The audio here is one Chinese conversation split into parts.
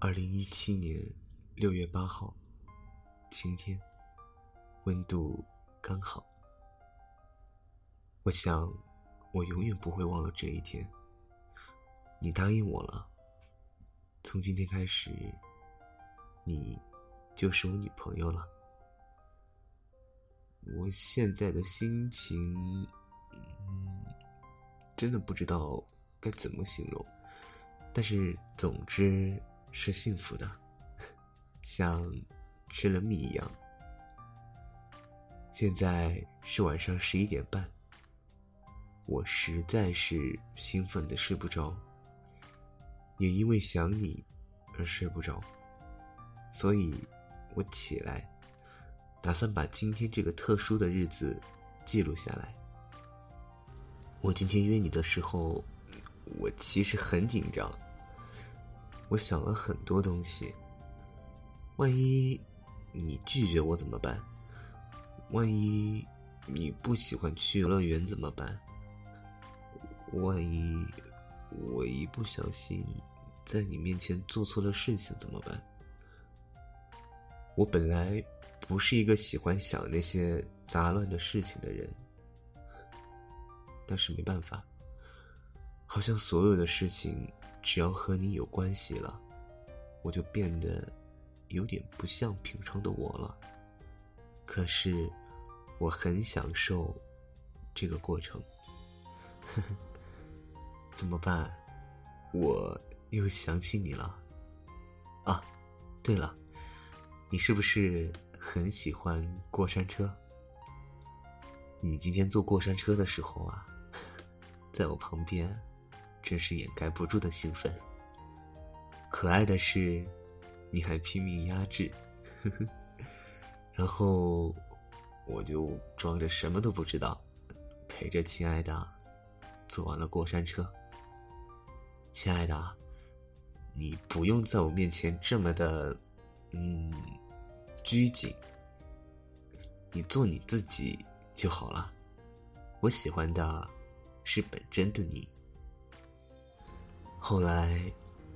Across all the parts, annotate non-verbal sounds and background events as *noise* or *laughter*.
二零一七年六月八号，晴天，温度刚好。我想，我永远不会忘了这一天。你答应我了，从今天开始，你就是我女朋友了。我现在的心情，嗯，真的不知道该怎么形容，但是总之是幸福的，像吃了蜜一样。现在是晚上十一点半，我实在是兴奋的睡不着，也因为想你而睡不着，所以我起来。打算把今天这个特殊的日子记录下来。我今天约你的时候，我其实很紧张。我想了很多东西。万一你拒绝我怎么办？万一你不喜欢去游乐园怎么办？万一我一不小心在你面前做错了事情怎么办？我本来。不是一个喜欢想那些杂乱的事情的人，但是没办法，好像所有的事情只要和你有关系了，我就变得有点不像平常的我了。可是我很享受这个过程，*laughs* 怎么办？我又想起你了。啊，对了，你是不是？很喜欢过山车。你今天坐过山车的时候啊，*laughs* 在我旁边，真是掩盖不住的兴奋。可爱的是，你还拼命压制，呵 *laughs* 呵然后我就装着什么都不知道，陪着亲爱的坐完了过山车。亲爱的，你不用在我面前这么的，嗯。拘谨，你做你自己就好了。我喜欢的是本真的你。后来，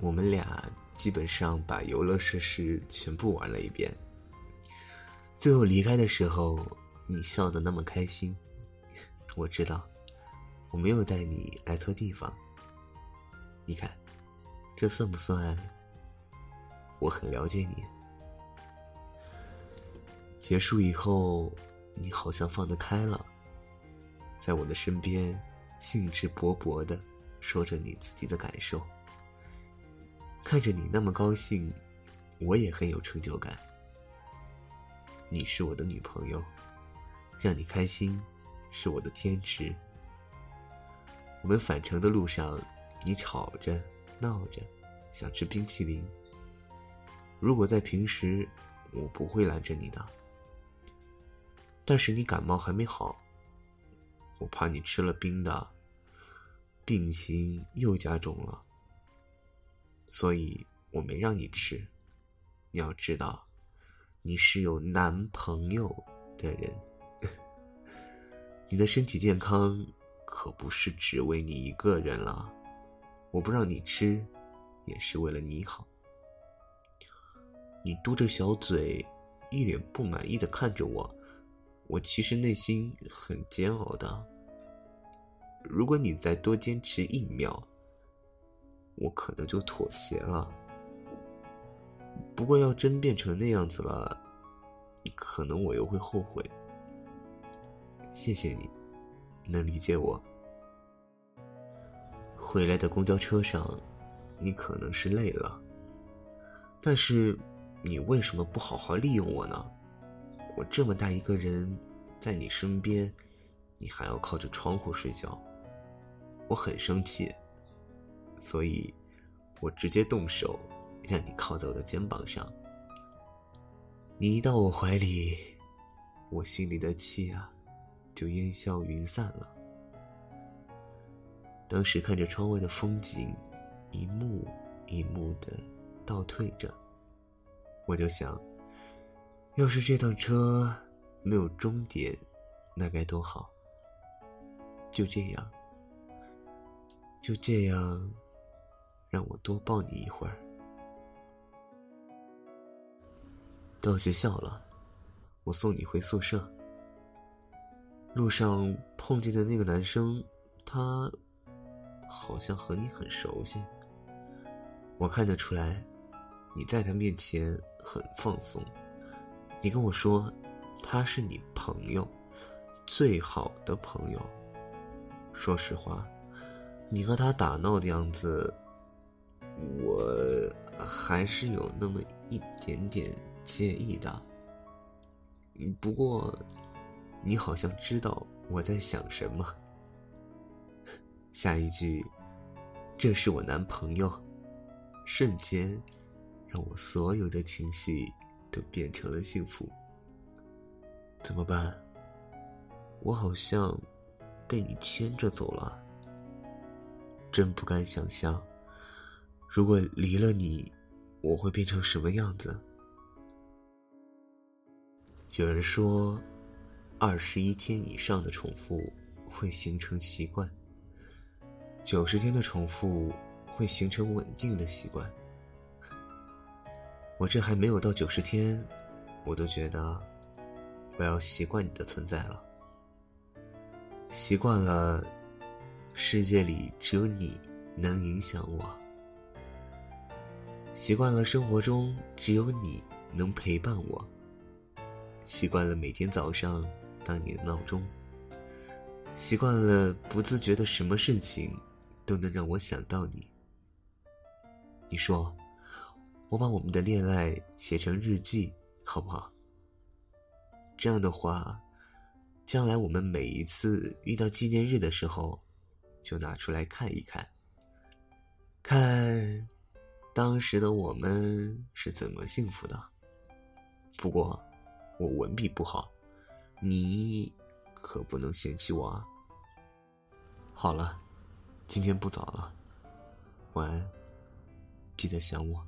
我们俩基本上把游乐设施全部玩了一遍。最后离开的时候，你笑得那么开心。我知道，我没有带你来错地方。你看，这算不算？我很了解你。结束以后，你好像放得开了，在我的身边，兴致勃勃的说着你自己的感受。看着你那么高兴，我也很有成就感。你是我的女朋友，让你开心是我的天职。我们返程的路上，你吵着闹着，想吃冰淇淋。如果在平时，我不会拦着你的。但是你感冒还没好，我怕你吃了冰的，病情又加重了，所以我没让你吃。你要知道，你是有男朋友的人，*laughs* 你的身体健康可不是只为你一个人了。我不让你吃，也是为了你好。你嘟着小嘴，一脸不满意的看着我。我其实内心很煎熬的。如果你再多坚持一秒，我可能就妥协了。不过要真变成那样子了，可能我又会后悔。谢谢你，能理解我。回来的公交车上，你可能是累了，但是你为什么不好好利用我呢？我这么大一个人，在你身边，你还要靠着窗户睡觉，我很生气，所以，我直接动手，让你靠在我的肩膀上。你一到我怀里，我心里的气啊，就烟消云散了。当时看着窗外的风景，一幕一幕的倒退着，我就想。要是这趟车没有终点，那该多好！就这样，就这样，让我多抱你一会儿。到学校了，我送你回宿舍。路上碰见的那个男生，他好像和你很熟悉。我看得出来，你在他面前很放松。你跟我说，他是你朋友，最好的朋友。说实话，你和他打闹的样子，我还是有那么一点点介意的。不过。你好像知道我在想什么。下一句，这是我男朋友，瞬间让我所有的情绪都变成了幸福。怎么办？我好像被你牵着走了。真不敢想象，如果离了你，我会变成什么样子。有人说。二十一天以上的重复会形成习惯，九十天的重复会形成稳定的习惯。我这还没有到九十天，我都觉得我要习惯你的存在了。习惯了，世界里只有你能影响我；习惯了，生活中只有你能陪伴我；习惯了，每天早上。当你的闹钟，习惯了不自觉的什么事情都能让我想到你。你说，我把我们的恋爱写成日记，好不好？这样的话，将来我们每一次遇到纪念日的时候，就拿出来看一看，看当时的我们是怎么幸福的。不过，我文笔不好。你可不能嫌弃我啊！好了，今天不早了，晚安，记得想我。